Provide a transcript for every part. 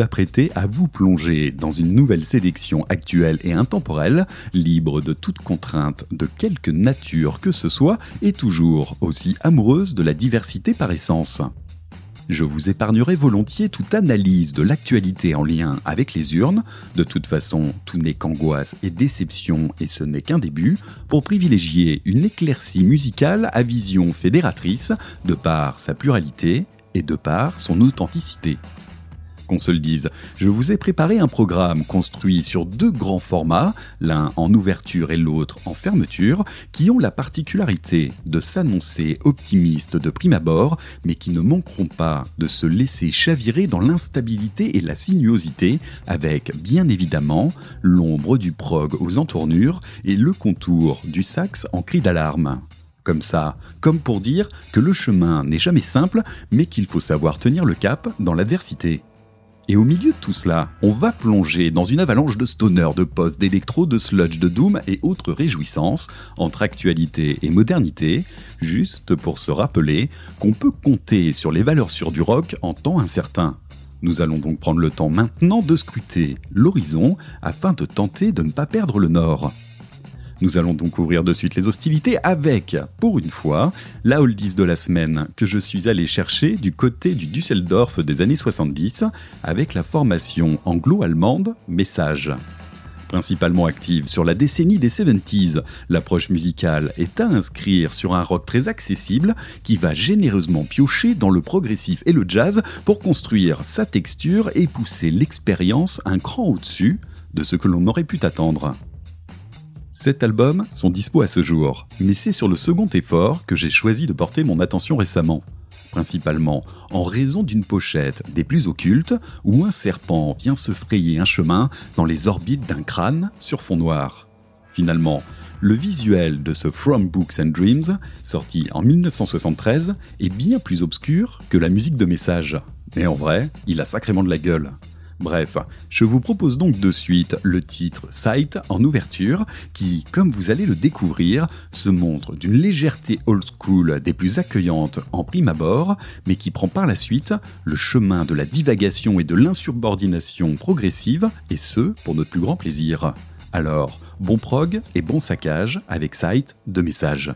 à vous plonger dans une nouvelle sélection actuelle et intemporelle, libre de toute contrainte de quelque nature que ce soit et toujours aussi amoureuse de la diversité par essence. Je vous épargnerai volontiers toute analyse de l'actualité en lien avec les urnes, de toute façon tout n'est qu'angoisse et déception et ce n'est qu'un début, pour privilégier une éclaircie musicale à vision fédératrice de par sa pluralité et de par son authenticité qu'on se le dise. Je vous ai préparé un programme construit sur deux grands formats, l'un en ouverture et l'autre en fermeture, qui ont la particularité de s'annoncer optimistes de prime abord, mais qui ne manqueront pas de se laisser chavirer dans l'instabilité et la sinuosité, avec bien évidemment l'ombre du prog aux entournures et le contour du sax en cri d'alarme comme ça, comme pour dire que le chemin n'est jamais simple, mais qu'il faut savoir tenir le cap dans l'adversité. Et au milieu de tout cela, on va plonger dans une avalanche de stoner, de post, d'électro, de sludge, de doom et autres réjouissances entre actualité et modernité, juste pour se rappeler qu'on peut compter sur les valeurs sûres du rock en temps incertain. Nous allons donc prendre le temps maintenant de scruter l'horizon afin de tenter de ne pas perdre le nord. Nous allons donc ouvrir de suite les hostilités avec, pour une fois, la oldies de la semaine que je suis allé chercher du côté du Düsseldorf des années 70 avec la formation anglo-allemande Message. Principalement active sur la décennie des 70s, l'approche musicale est à inscrire sur un rock très accessible qui va généreusement piocher dans le progressif et le jazz pour construire sa texture et pousser l'expérience un cran au-dessus de ce que l'on aurait pu attendre. Sept albums sont dispo à ce jour, mais c'est sur le second effort que j'ai choisi de porter mon attention récemment. Principalement en raison d'une pochette des plus occultes où un serpent vient se frayer un chemin dans les orbites d'un crâne sur fond noir. Finalement, le visuel de ce From Books and Dreams, sorti en 1973, est bien plus obscur que la musique de message. Mais en vrai, il a sacrément de la gueule. Bref, je vous propose donc de suite le titre Sight en ouverture, qui, comme vous allez le découvrir, se montre d'une légèreté old school des plus accueillantes en prime abord, mais qui prend par la suite le chemin de la divagation et de l'insubordination progressive, et ce, pour notre plus grand plaisir. Alors, bon prog et bon saccage avec Sight de message.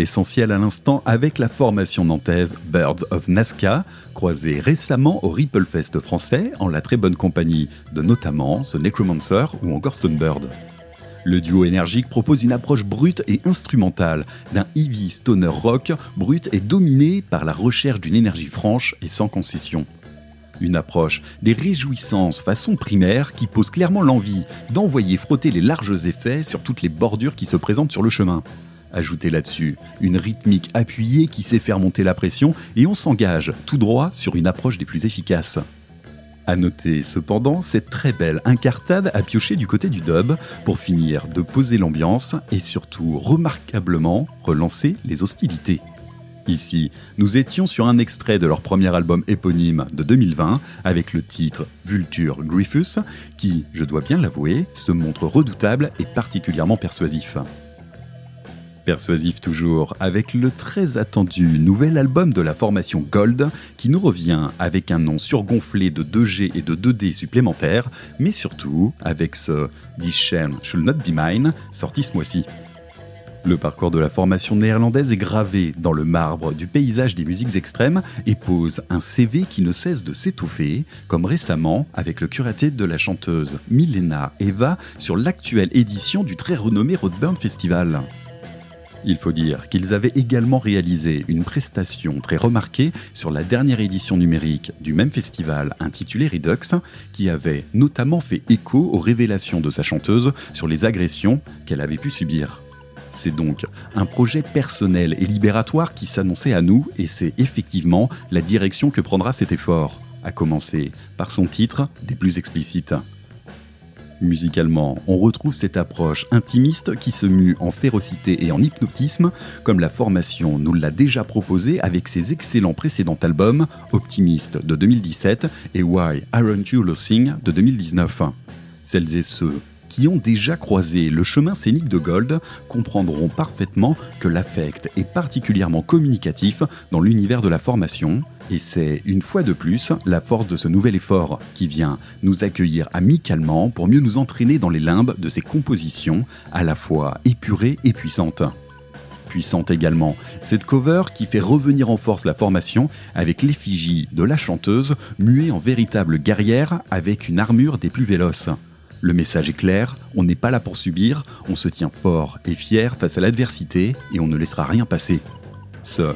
L'essentiel à l'instant avec la formation nantaise Birds of Nazca, croisée récemment au Ripple Fest français en la très bonne compagnie de notamment The Necromancer ou encore Stonebird. Le duo énergique propose une approche brute et instrumentale d'un heavy stoner rock brut et dominé par la recherche d'une énergie franche et sans concession. Une approche des réjouissances façon primaire qui pose clairement l'envie d'envoyer frotter les larges effets sur toutes les bordures qui se présentent sur le chemin. Ajoutez là-dessus une rythmique appuyée qui sait faire monter la pression et on s'engage tout droit sur une approche des plus efficaces. À noter cependant cette très belle incartade à piocher du côté du dub pour finir de poser l'ambiance et surtout remarquablement relancer les hostilités. Ici, nous étions sur un extrait de leur premier album éponyme de 2020 avec le titre Vulture Griffus qui, je dois bien l'avouer, se montre redoutable et particulièrement persuasif. Persuasif toujours, avec le très attendu nouvel album de la formation Gold, qui nous revient avec un nom surgonflé de 2G et de 2D supplémentaires, mais surtout avec ce This Shame Should Not Be Mine, sorti ce mois-ci. Le parcours de la formation néerlandaise est gravé dans le marbre du paysage des musiques extrêmes et pose un CV qui ne cesse de s'étouffer, comme récemment avec le curaté de la chanteuse Milena Eva sur l'actuelle édition du très renommé Roadburn Festival. Il faut dire qu'ils avaient également réalisé une prestation très remarquée sur la dernière édition numérique du même festival intitulé Redux, qui avait notamment fait écho aux révélations de sa chanteuse sur les agressions qu'elle avait pu subir. C'est donc un projet personnel et libératoire qui s'annonçait à nous et c'est effectivement la direction que prendra cet effort, à commencer par son titre des plus explicites. Musicalement, on retrouve cette approche intimiste qui se mue en férocité et en hypnotisme, comme la formation nous l'a déjà proposé avec ses excellents précédents albums, Optimist de 2017 et Why Aren't You Losing de 2019. Celles et ceux qui ont déjà croisé le chemin scénique de Gold comprendront parfaitement que l'affect est particulièrement communicatif dans l'univers de la formation, et c'est une fois de plus la force de ce nouvel effort qui vient nous accueillir amicalement pour mieux nous entraîner dans les limbes de ces compositions à la fois épurées et puissantes puissante également. Cette cover qui fait revenir en force la formation avec l'effigie de la chanteuse muée en véritable guerrière avec une armure des plus véloces. Le message est clair, on n'est pas là pour subir, on se tient fort et fier face à l'adversité et on ne laissera rien passer. Ce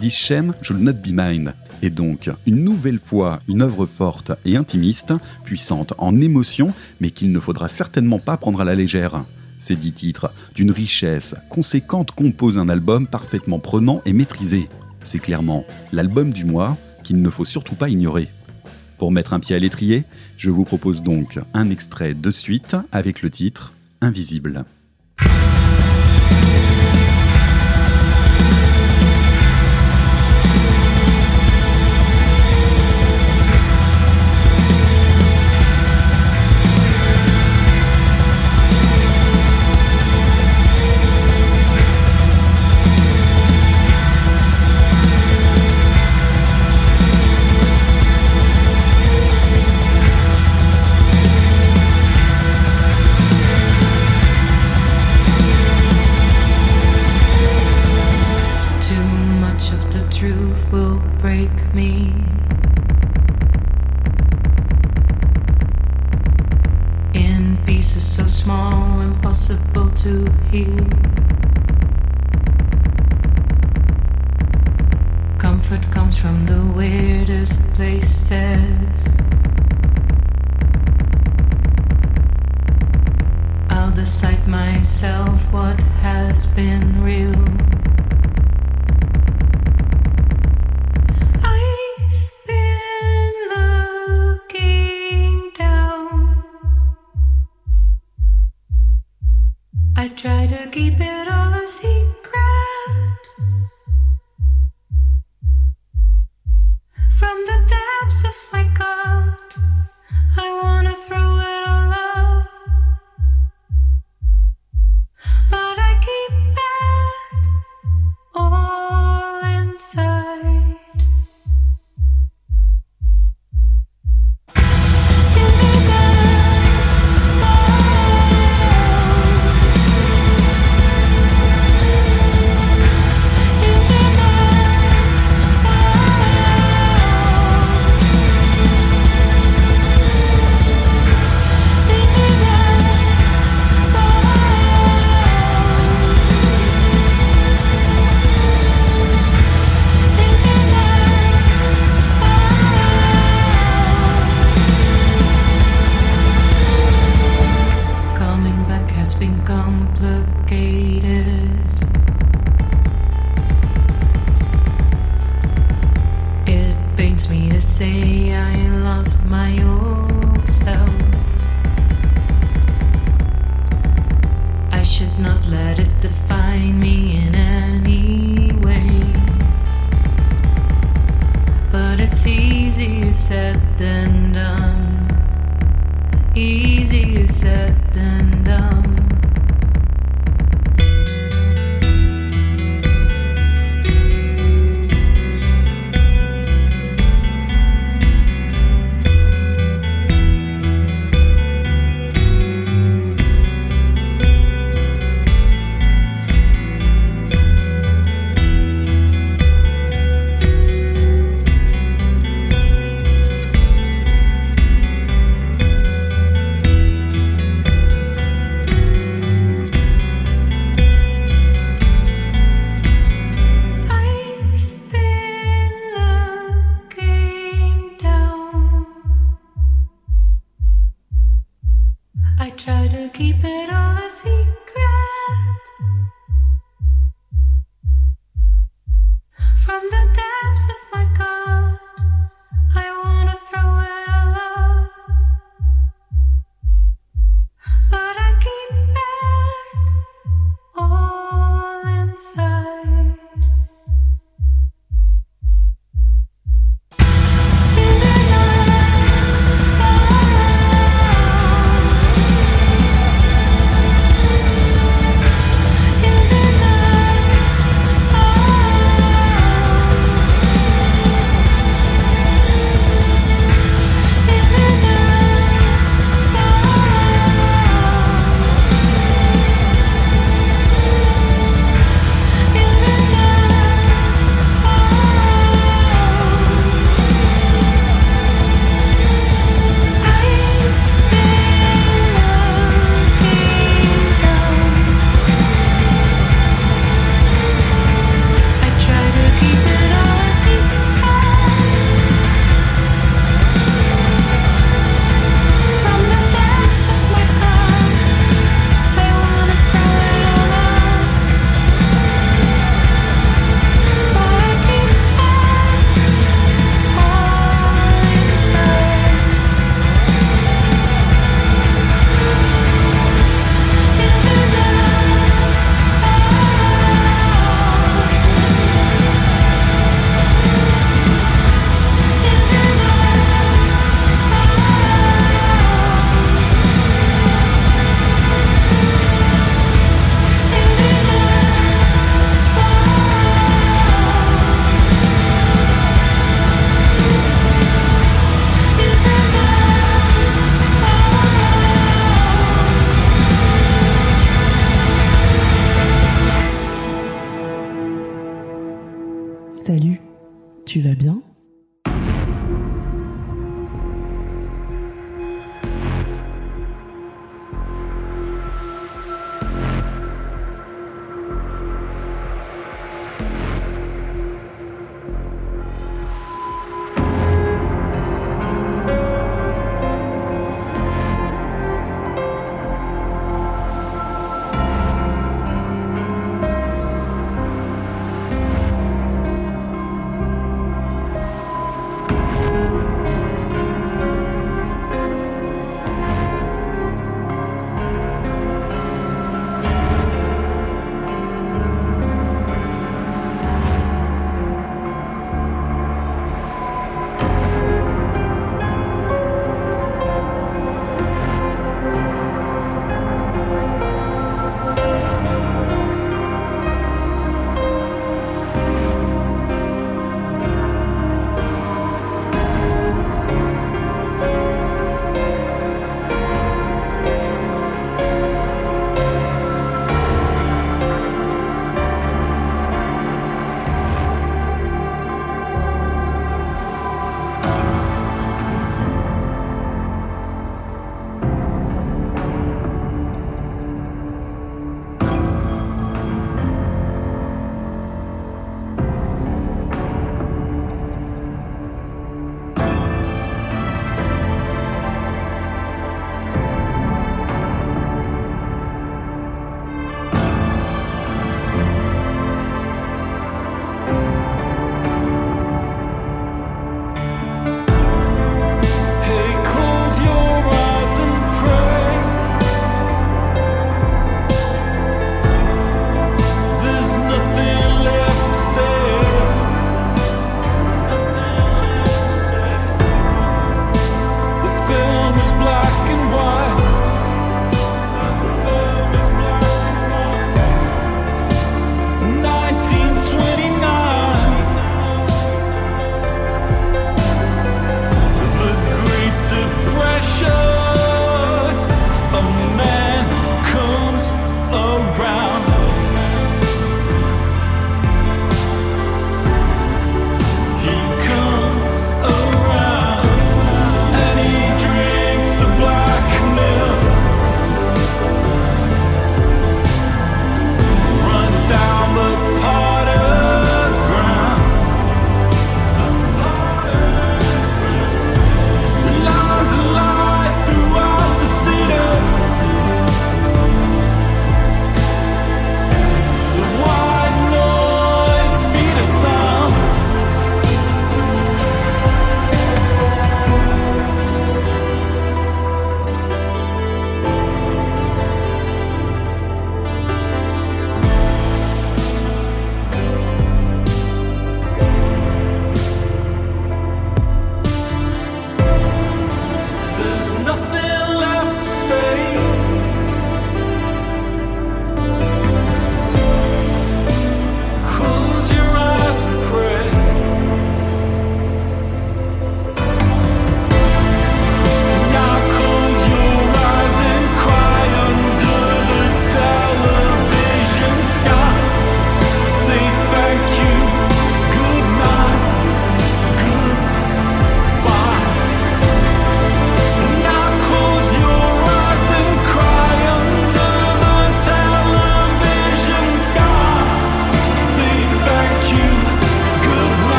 This Shame Should Not Be Mine est donc une nouvelle fois une œuvre forte et intimiste, puissante en émotion, mais qu'il ne faudra certainement pas prendre à la légère. Ces dix titres, d'une richesse conséquente, composent un album parfaitement prenant et maîtrisé. C'est clairement l'album du mois qu'il ne faut surtout pas ignorer. Pour mettre un pied à l'étrier, je vous propose donc un extrait de suite avec le titre Invisible. Pieces so small, impossible to heal. Comfort comes from the weirdest places. I'll decide myself what has been real.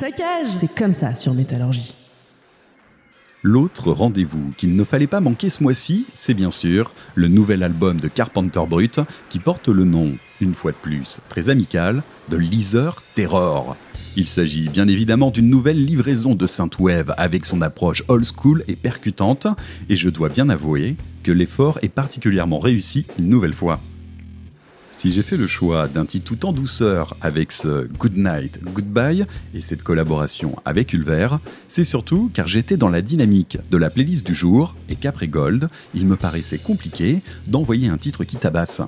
Saccage. C'est comme ça sur Métallurgie. L'autre rendez-vous qu'il ne fallait pas manquer ce mois-ci, c'est bien sûr le nouvel album de Carpenter Brut qui porte le nom, une fois de plus, très amical, de Leaser Terror. Il s'agit bien évidemment d'une nouvelle livraison de Synthwave avec son approche old school et percutante, et je dois bien avouer que l'effort est particulièrement réussi une nouvelle fois. Si j'ai fait le choix d'un titre tout en douceur avec ce Good Night, Goodbye et cette collaboration avec Ulver, c'est surtout car j'étais dans la dynamique de la playlist du jour et qu'après Gold, il me paraissait compliqué d'envoyer un titre qui tabasse.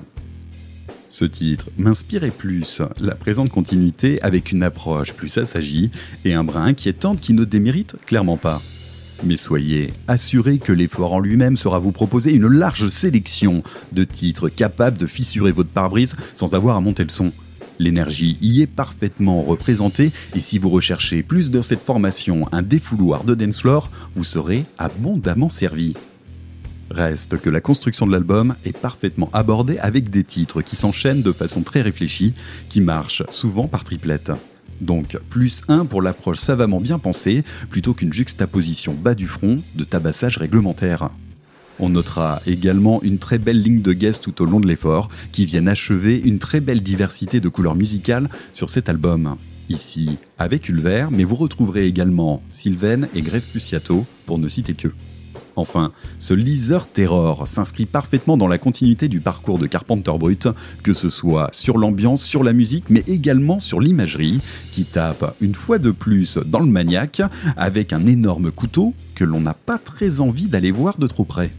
Ce titre m'inspirait plus la présente continuité avec une approche plus assagie et un brin inquiétante qui ne démérite clairement pas. Mais soyez assurés que l'effort en lui-même sera vous proposer une large sélection de titres capables de fissurer votre pare-brise sans avoir à monter le son. L'énergie y est parfaitement représentée et si vous recherchez plus de cette formation un défouloir de dance floor, vous serez abondamment servi. Reste que la construction de l'album est parfaitement abordée avec des titres qui s'enchaînent de façon très réfléchie, qui marchent souvent par triplette. Donc plus 1 pour l'approche savamment bien pensée, plutôt qu'une juxtaposition bas du front de tabassage réglementaire. On notera également une très belle ligne de guest tout au long de l'effort, qui viennent achever une très belle diversité de couleurs musicales sur cet album. Ici, avec Ulver, mais vous retrouverez également Sylvain et Greve Puciato, pour ne citer que. Enfin, ce Leaser Terror s'inscrit parfaitement dans la continuité du parcours de Carpenter Brut, que ce soit sur l'ambiance, sur la musique, mais également sur l'imagerie, qui tape une fois de plus dans le maniaque, avec un énorme couteau que l'on n'a pas très envie d'aller voir de trop près.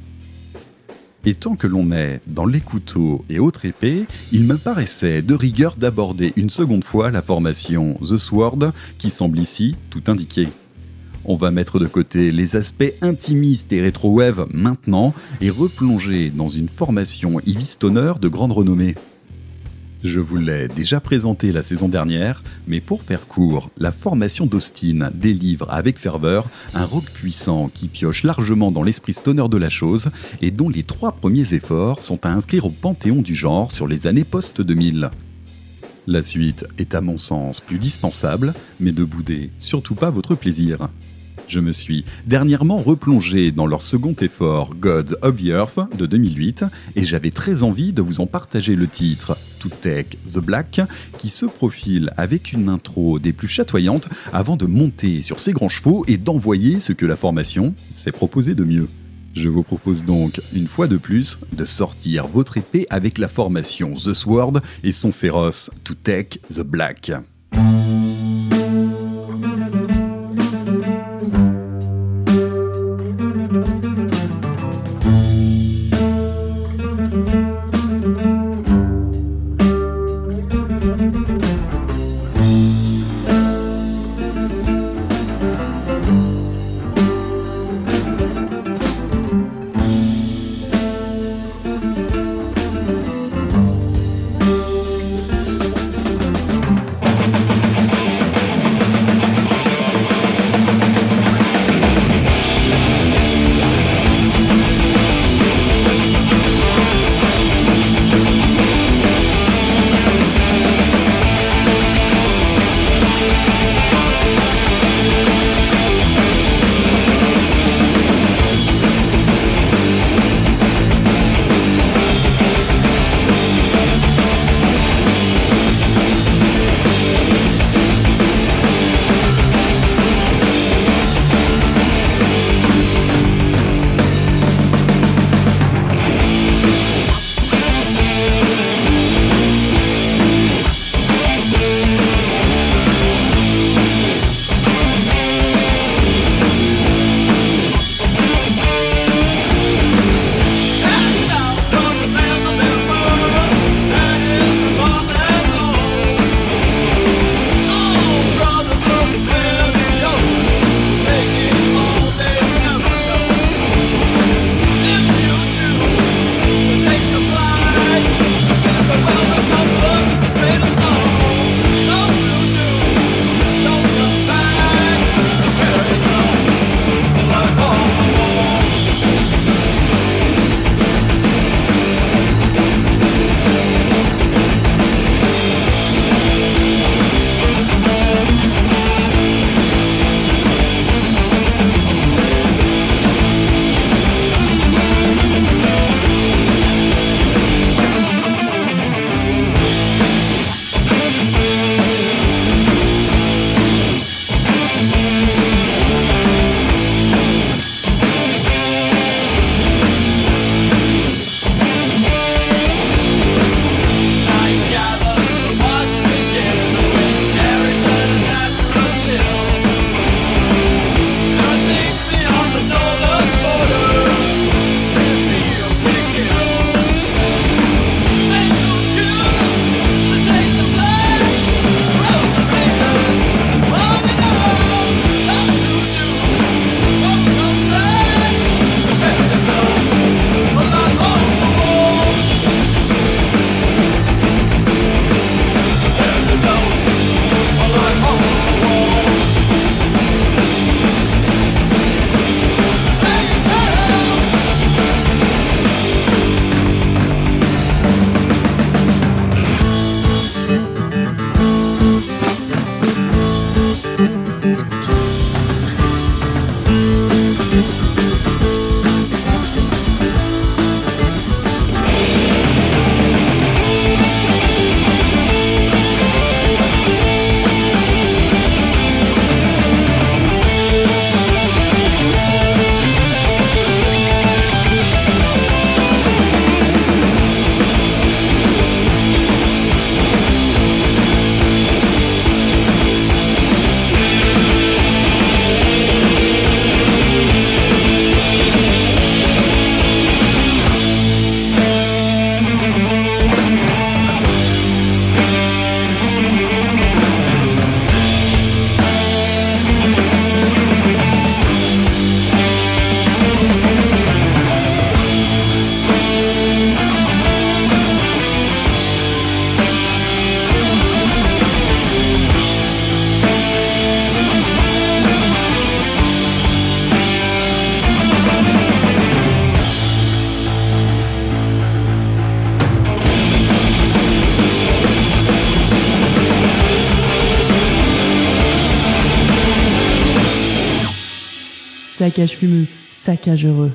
Et tant que l'on est dans les couteaux et autres épées, il me paraissait de rigueur d'aborder une seconde fois la formation The Sword, qui semble ici tout indiquer. On va mettre de côté les aspects intimistes et rétro-wave maintenant et replonger dans une formation Ivy Stoner de grande renommée. Je vous l'ai déjà présenté la saison dernière, mais pour faire court, la formation d'Austin délivre avec ferveur un rock puissant qui pioche largement dans l'esprit stoner de la chose et dont les trois premiers efforts sont à inscrire au panthéon du genre sur les années post-2000. La suite est à mon sens plus dispensable, mais ne boudez surtout pas votre plaisir. Je me suis dernièrement replongé dans leur second effort God of the Earth de 2008 et j'avais très envie de vous en partager le titre To Take the Black qui se profile avec une intro des plus chatoyantes avant de monter sur ses grands chevaux et d'envoyer ce que la formation s'est proposé de mieux. Je vous propose donc, une fois de plus, de sortir votre épée avec la formation The Sword et son féroce To Take the Black. Saccage fumeux, saccage heureux.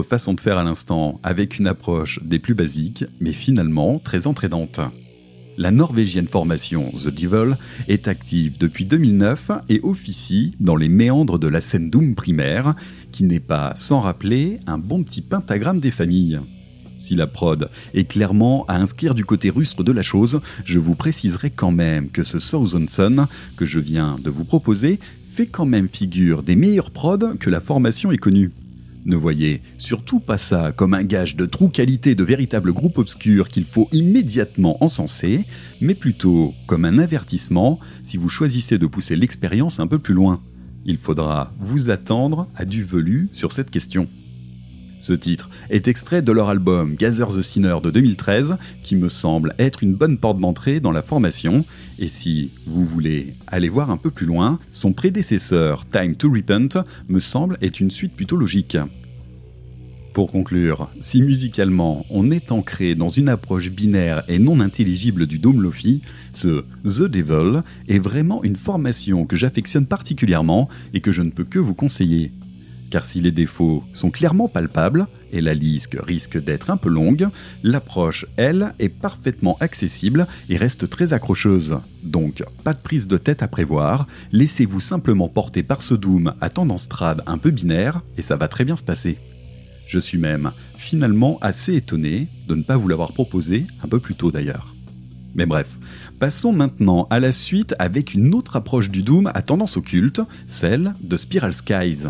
Autre façon de faire à l'instant, avec une approche des plus basiques, mais finalement très entraînante. La norvégienne formation The Devil est active depuis 2009 et officie dans les méandres de la scène Doom primaire, qui n'est pas sans rappeler un bon petit pentagramme des familles. Si la prod est clairement à inscrire du côté rustre de la chose, je vous préciserai quand même que ce Southern que je viens de vous proposer fait quand même figure des meilleures prods que la formation ait connue. Ne voyez surtout pas ça comme un gage de true qualité de véritable groupe obscur qu'il faut immédiatement encenser, mais plutôt comme un avertissement si vous choisissez de pousser l'expérience un peu plus loin. Il faudra vous attendre à du velu sur cette question. Ce titre est extrait de leur album Gather the Sinner de 2013, qui me semble être une bonne porte d'entrée dans la formation, et si vous voulez aller voir un peu plus loin, son prédécesseur Time to Repent me semble être une suite plutôt logique. Pour conclure, si musicalement on est ancré dans une approche binaire et non intelligible du Dome Lofi, ce The Devil est vraiment une formation que j'affectionne particulièrement et que je ne peux que vous conseiller. Car si les défauts sont clairement palpables, et la liste risque d'être un peu longue, l'approche, elle, est parfaitement accessible et reste très accrocheuse. Donc, pas de prise de tête à prévoir, laissez-vous simplement porter par ce Doom à tendance trad un peu binaire, et ça va très bien se passer. Je suis même finalement assez étonné de ne pas vous l'avoir proposé un peu plus tôt d'ailleurs. Mais bref, passons maintenant à la suite avec une autre approche du Doom à tendance occulte, celle de Spiral Skies.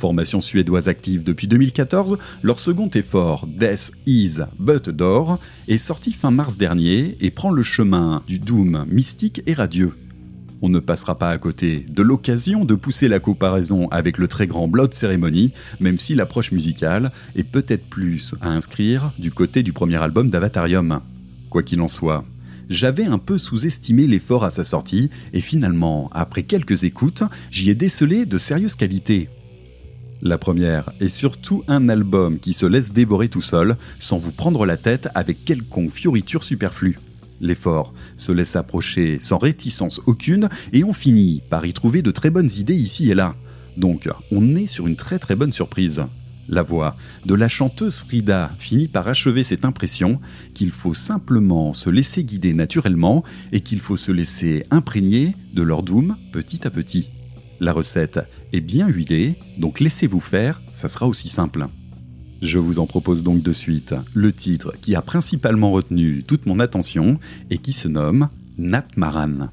Formation suédoise active depuis 2014, leur second effort, Death Is But Door, est sorti fin mars dernier et prend le chemin du Doom mystique et radieux. On ne passera pas à côté de l'occasion de pousser la comparaison avec le très grand Blood Ceremony, même si l'approche musicale est peut-être plus à inscrire du côté du premier album d'Avatarium. Quoi qu'il en soit, j'avais un peu sous-estimé l'effort à sa sortie, et finalement, après quelques écoutes, j'y ai décelé de sérieuses qualités. La première est surtout un album qui se laisse dévorer tout seul, sans vous prendre la tête avec quelconque fioriture superflue. L'effort se laisse approcher sans réticence aucune et on finit par y trouver de très bonnes idées ici et là. Donc on est sur une très très bonne surprise. La voix de la chanteuse Frida finit par achever cette impression qu'il faut simplement se laisser guider naturellement et qu'il faut se laisser imprégner de leur doom petit à petit. La recette est bien huilée, donc laissez-vous faire, ça sera aussi simple. Je vous en propose donc de suite le titre qui a principalement retenu toute mon attention et qui se nomme Nat Maran.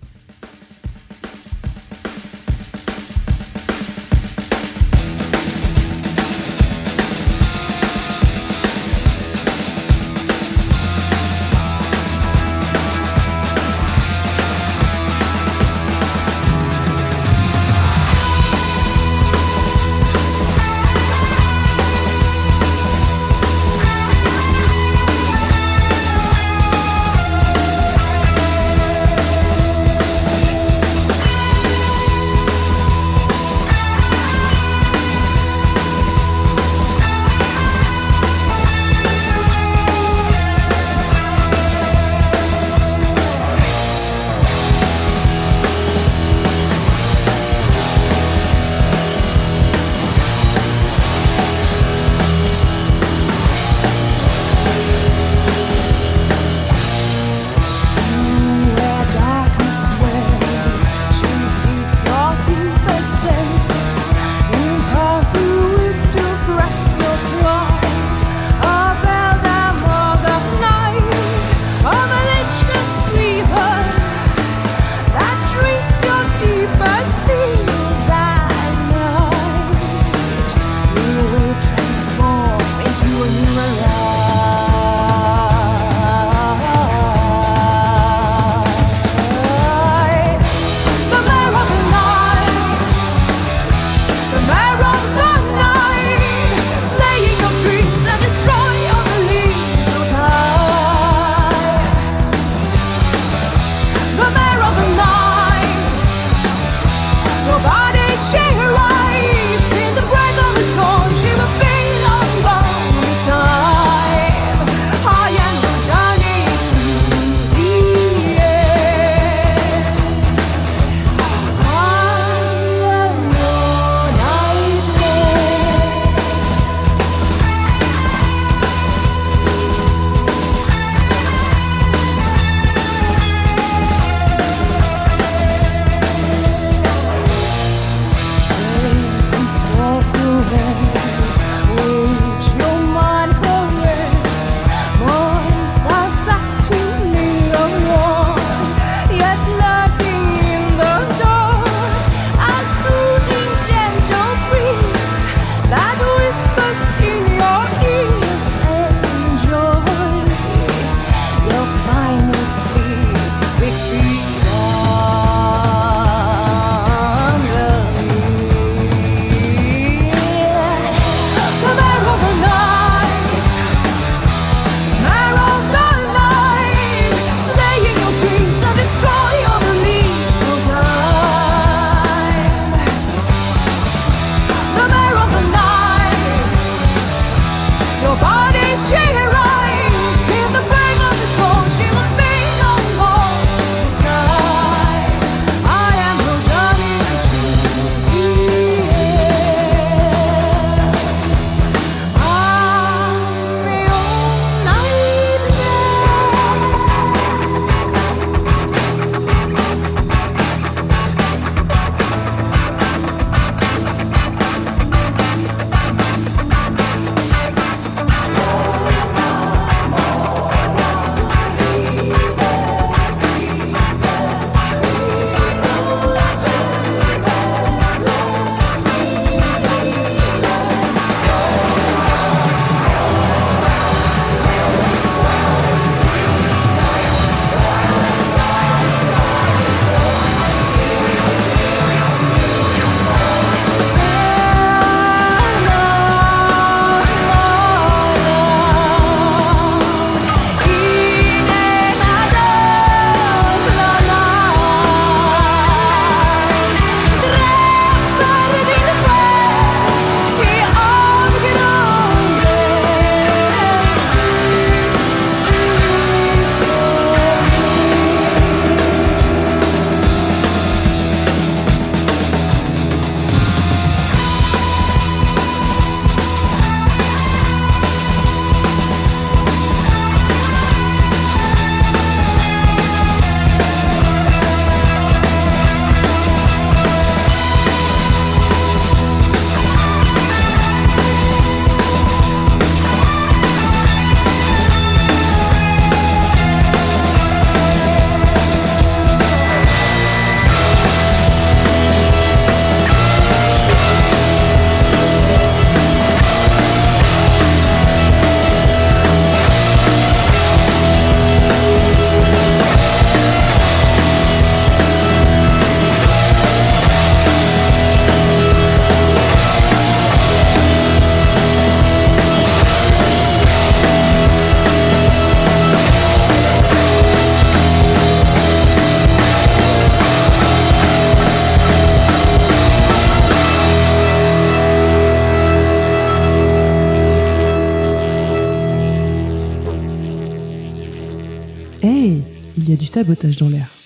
Sabotage dans l'air.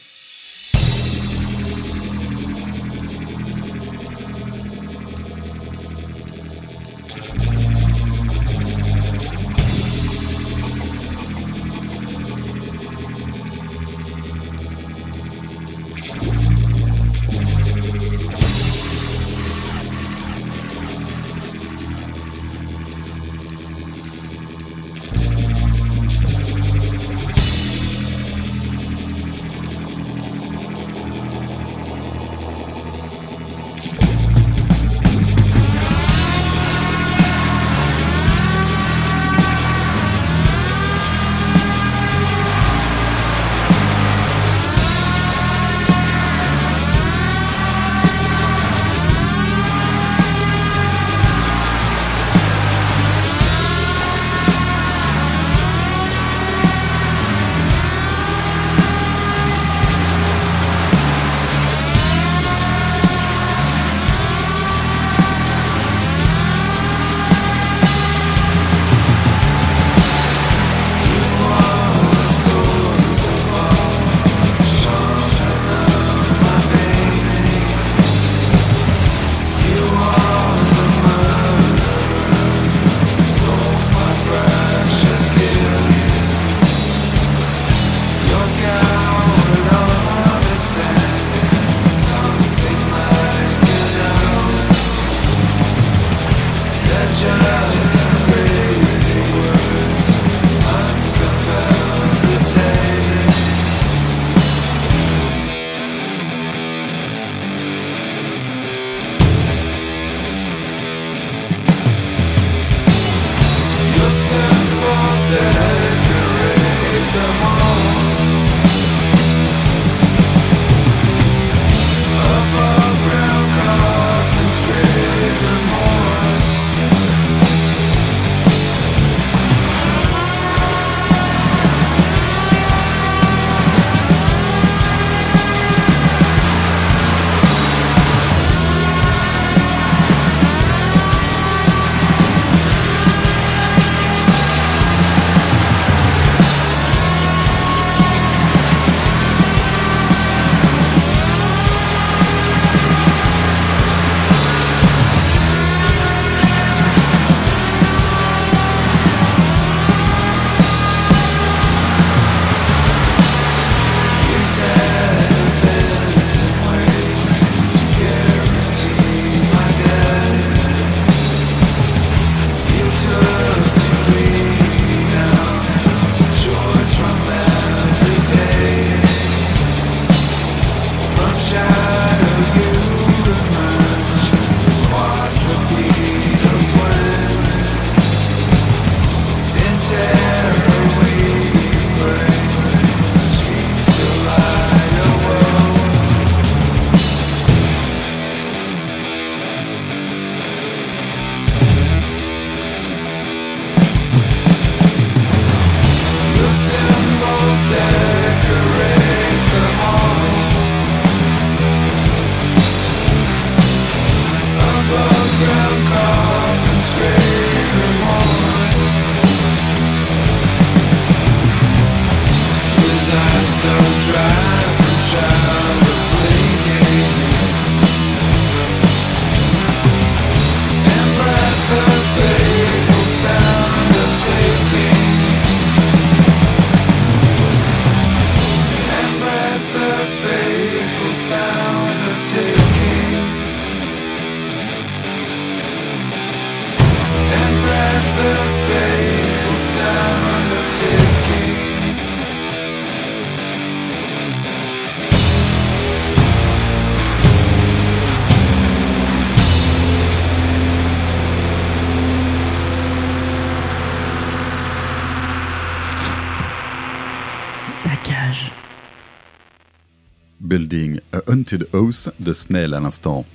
Haunted House de Snell à l'instant.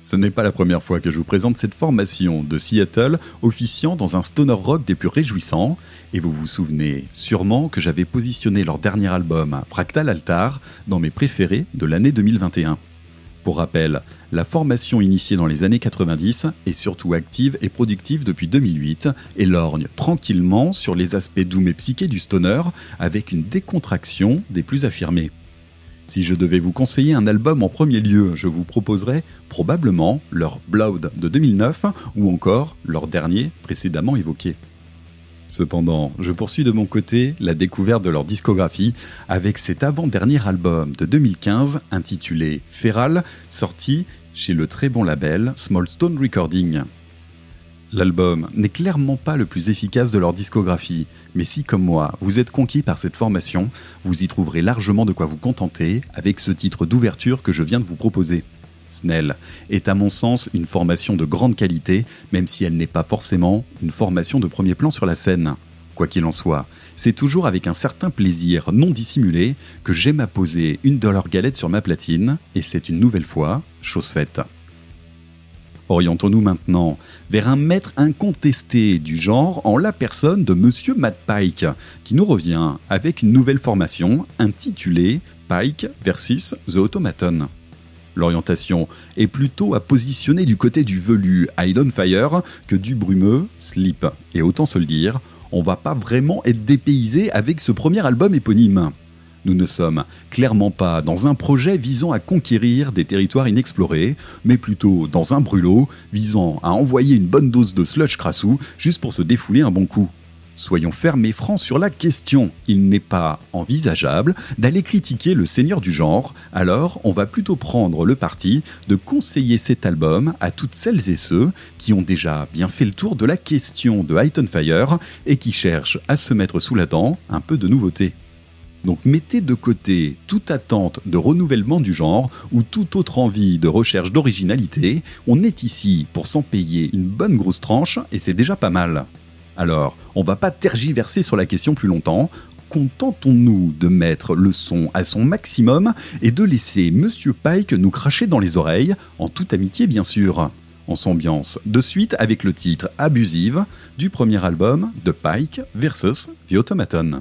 Ce n'est pas la première fois que je vous présente cette formation de Seattle officiant dans un stoner rock des plus réjouissants, et vous vous souvenez sûrement que j'avais positionné leur dernier album, Fractal Altar, dans mes préférés de l'année 2021. Pour rappel, la formation initiée dans les années 90 est surtout active et productive depuis 2008 et lorgne tranquillement sur les aspects doux et psychés du stoner avec une décontraction des plus affirmés. Si je devais vous conseiller un album en premier lieu, je vous proposerais probablement leur Blood de 2009 ou encore leur dernier précédemment évoqué. Cependant, je poursuis de mon côté la découverte de leur discographie avec cet avant-dernier album de 2015 intitulé Feral, sorti chez le très bon label Small Stone Recording. L'album n'est clairement pas le plus efficace de leur discographie, mais si comme moi vous êtes conquis par cette formation, vous y trouverez largement de quoi vous contenter avec ce titre d'ouverture que je viens de vous proposer. Snell est à mon sens une formation de grande qualité, même si elle n'est pas forcément une formation de premier plan sur la scène. Quoi qu'il en soit, c'est toujours avec un certain plaisir non dissimulé que j'aime à poser une de leurs galettes sur ma platine, et c'est une nouvelle fois chose faite. Orientons-nous maintenant vers un maître incontesté du genre en la personne de Monsieur Matt Pike, qui nous revient avec une nouvelle formation intitulée Pike versus The Automaton. L'orientation est plutôt à positionner du côté du velu on Fire que du brumeux Sleep. Et autant se le dire, on va pas vraiment être dépaysé avec ce premier album éponyme. Nous ne sommes clairement pas dans un projet visant à conquérir des territoires inexplorés, mais plutôt dans un brûlot visant à envoyer une bonne dose de sludge crassou juste pour se défouler un bon coup. Soyons fermes et francs sur la question. Il n'est pas envisageable d'aller critiquer le seigneur du genre, alors on va plutôt prendre le parti de conseiller cet album à toutes celles et ceux qui ont déjà bien fait le tour de la question de High on Fire et qui cherchent à se mettre sous la dent un peu de nouveauté. Donc mettez de côté toute attente de renouvellement du genre ou toute autre envie de recherche d'originalité. On est ici pour s'en payer une bonne grosse tranche et c'est déjà pas mal. Alors, on va pas tergiverser sur la question plus longtemps. Contentons-nous de mettre le son à son maximum et de laisser Monsieur Pike nous cracher dans les oreilles, en toute amitié bien sûr. On s'ambiance de suite avec le titre Abusive du premier album de Pike versus The Automaton.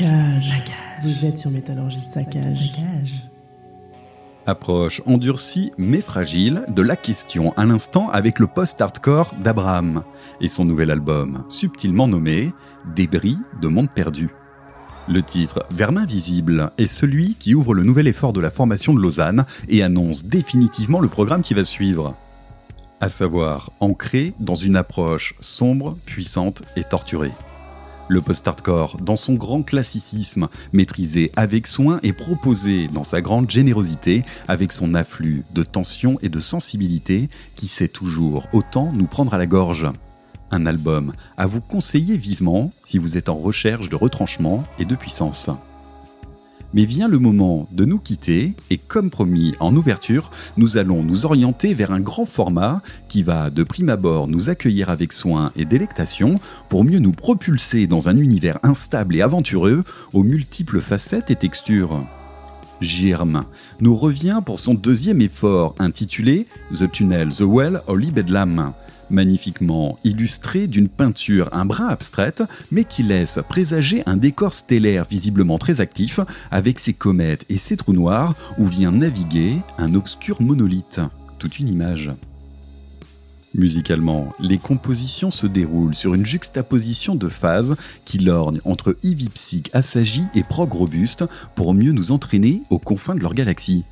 Saccage. Vous êtes sur Métallurgie. Saccage. Approche endurcie mais fragile de la question à l'instant avec le post-hardcore d'Abraham et son nouvel album, subtilement nommé Débris de monde perdu. Le titre Vermin visible est celui qui ouvre le nouvel effort de la formation de Lausanne et annonce définitivement le programme qui va suivre. À savoir ancré dans une approche sombre, puissante et torturée. Le post-hardcore, dans son grand classicisme, maîtrisé avec soin et proposé dans sa grande générosité, avec son afflux de tension et de sensibilité qui sait toujours autant nous prendre à la gorge. Un album à vous conseiller vivement si vous êtes en recherche de retranchement et de puissance. Mais vient le moment de nous quitter et comme promis en ouverture, nous allons nous orienter vers un grand format qui va de prime abord nous accueillir avec soin et délectation pour mieux nous propulser dans un univers instable et aventureux aux multiples facettes et textures. Girm nous revient pour son deuxième effort intitulé The Tunnel, The Well, Holy Bedlam, magnifiquement illustré d'une peinture un brin abstraite, mais qui laisse présager un décor stellaire visiblement très actif, avec ses comètes et ses trous noirs, où vient naviguer un obscur monolithe. Toute une image. Musicalement, les compositions se déroulent sur une juxtaposition de phases qui lorgnent entre psych assagi et prog robuste pour mieux nous entraîner aux confins de leur galaxie.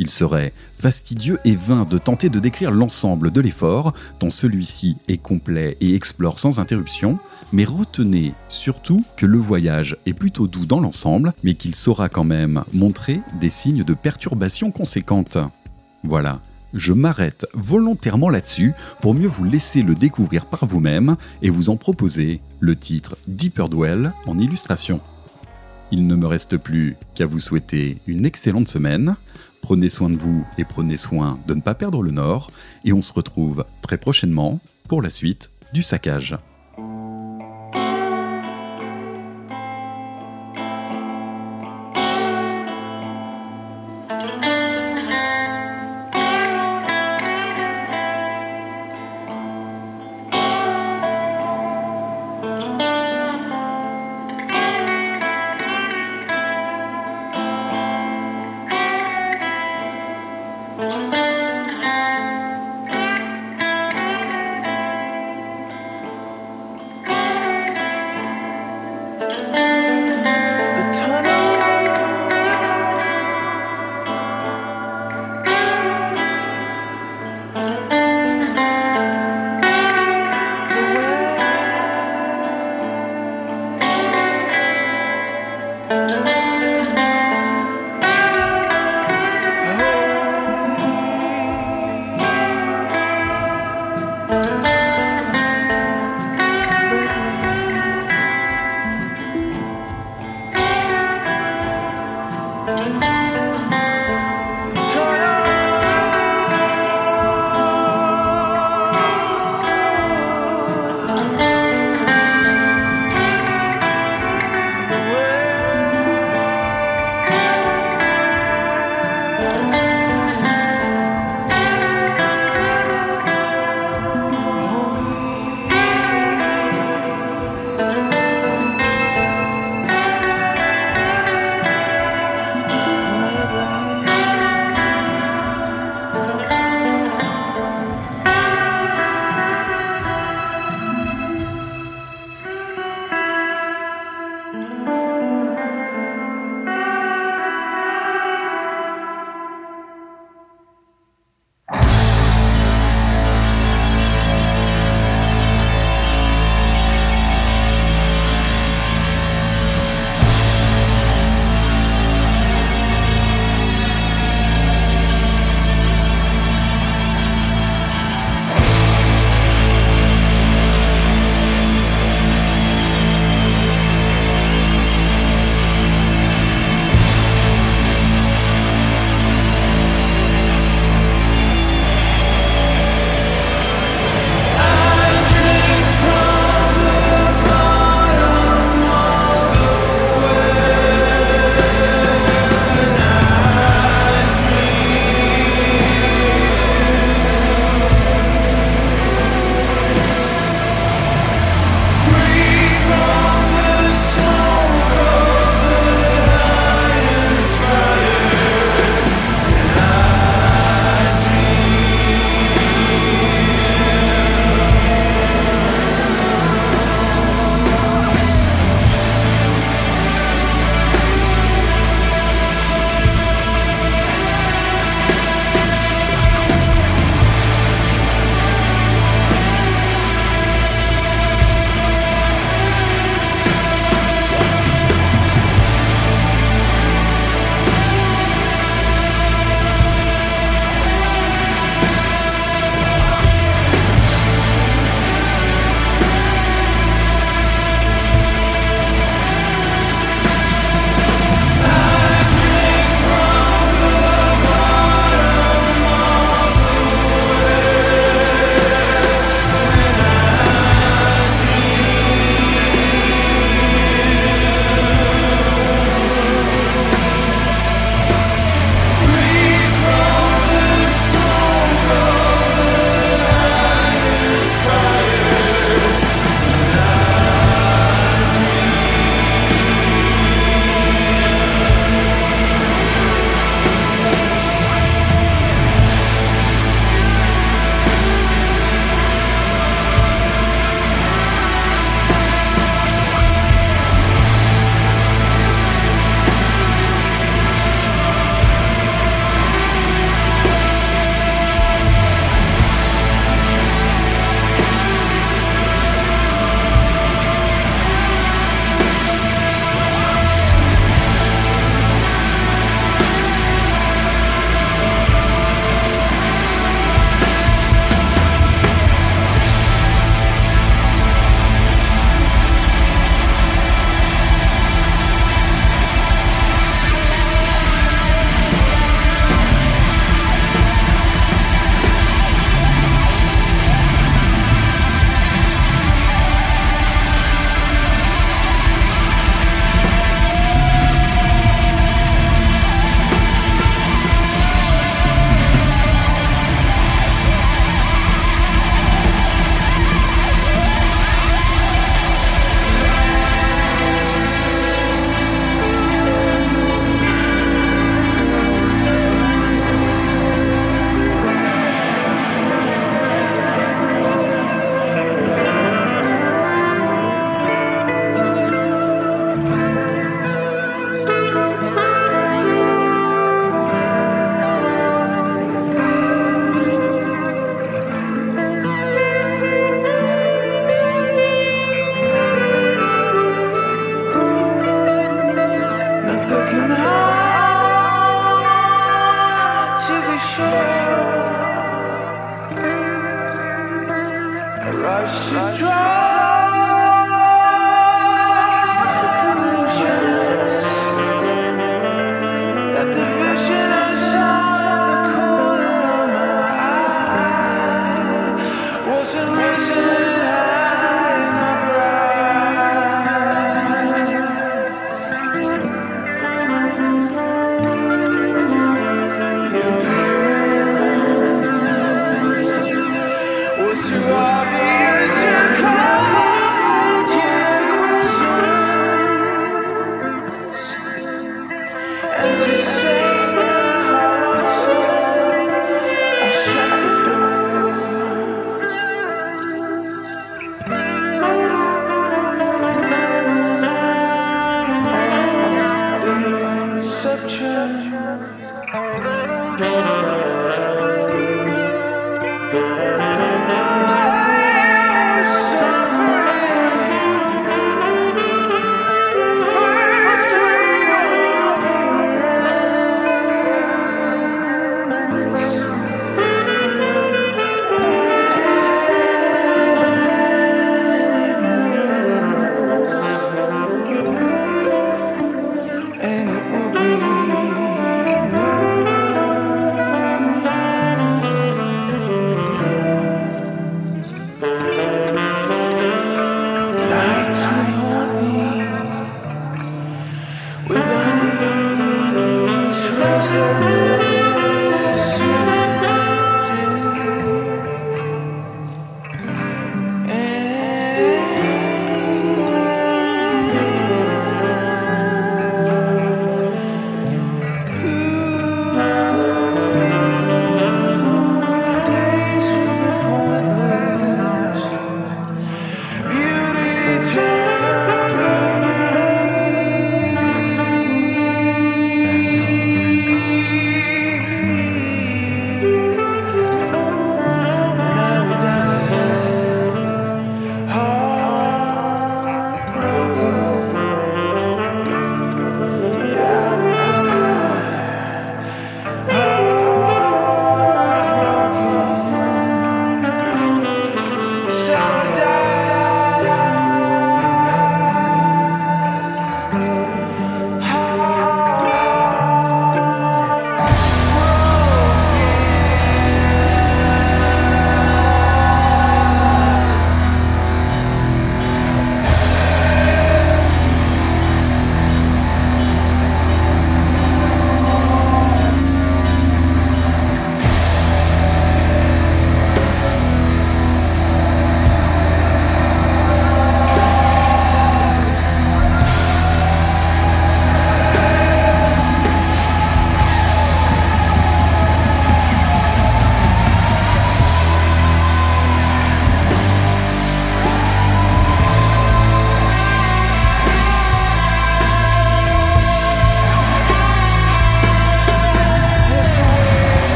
Il serait fastidieux et vain de tenter de décrire l'ensemble de l'effort, tant celui-ci est complet et explore sans interruption, mais retenez surtout que le voyage est plutôt doux dans l'ensemble, mais qu'il saura quand même montrer des signes de perturbation conséquentes. Voilà, je m'arrête volontairement là-dessus pour mieux vous laisser le découvrir par vous-même et vous en proposer le titre Deeper Dwell en illustration. Il ne me reste plus qu'à vous souhaiter une excellente semaine. Prenez soin de vous et prenez soin de ne pas perdre le nord. Et on se retrouve très prochainement pour la suite du saccage.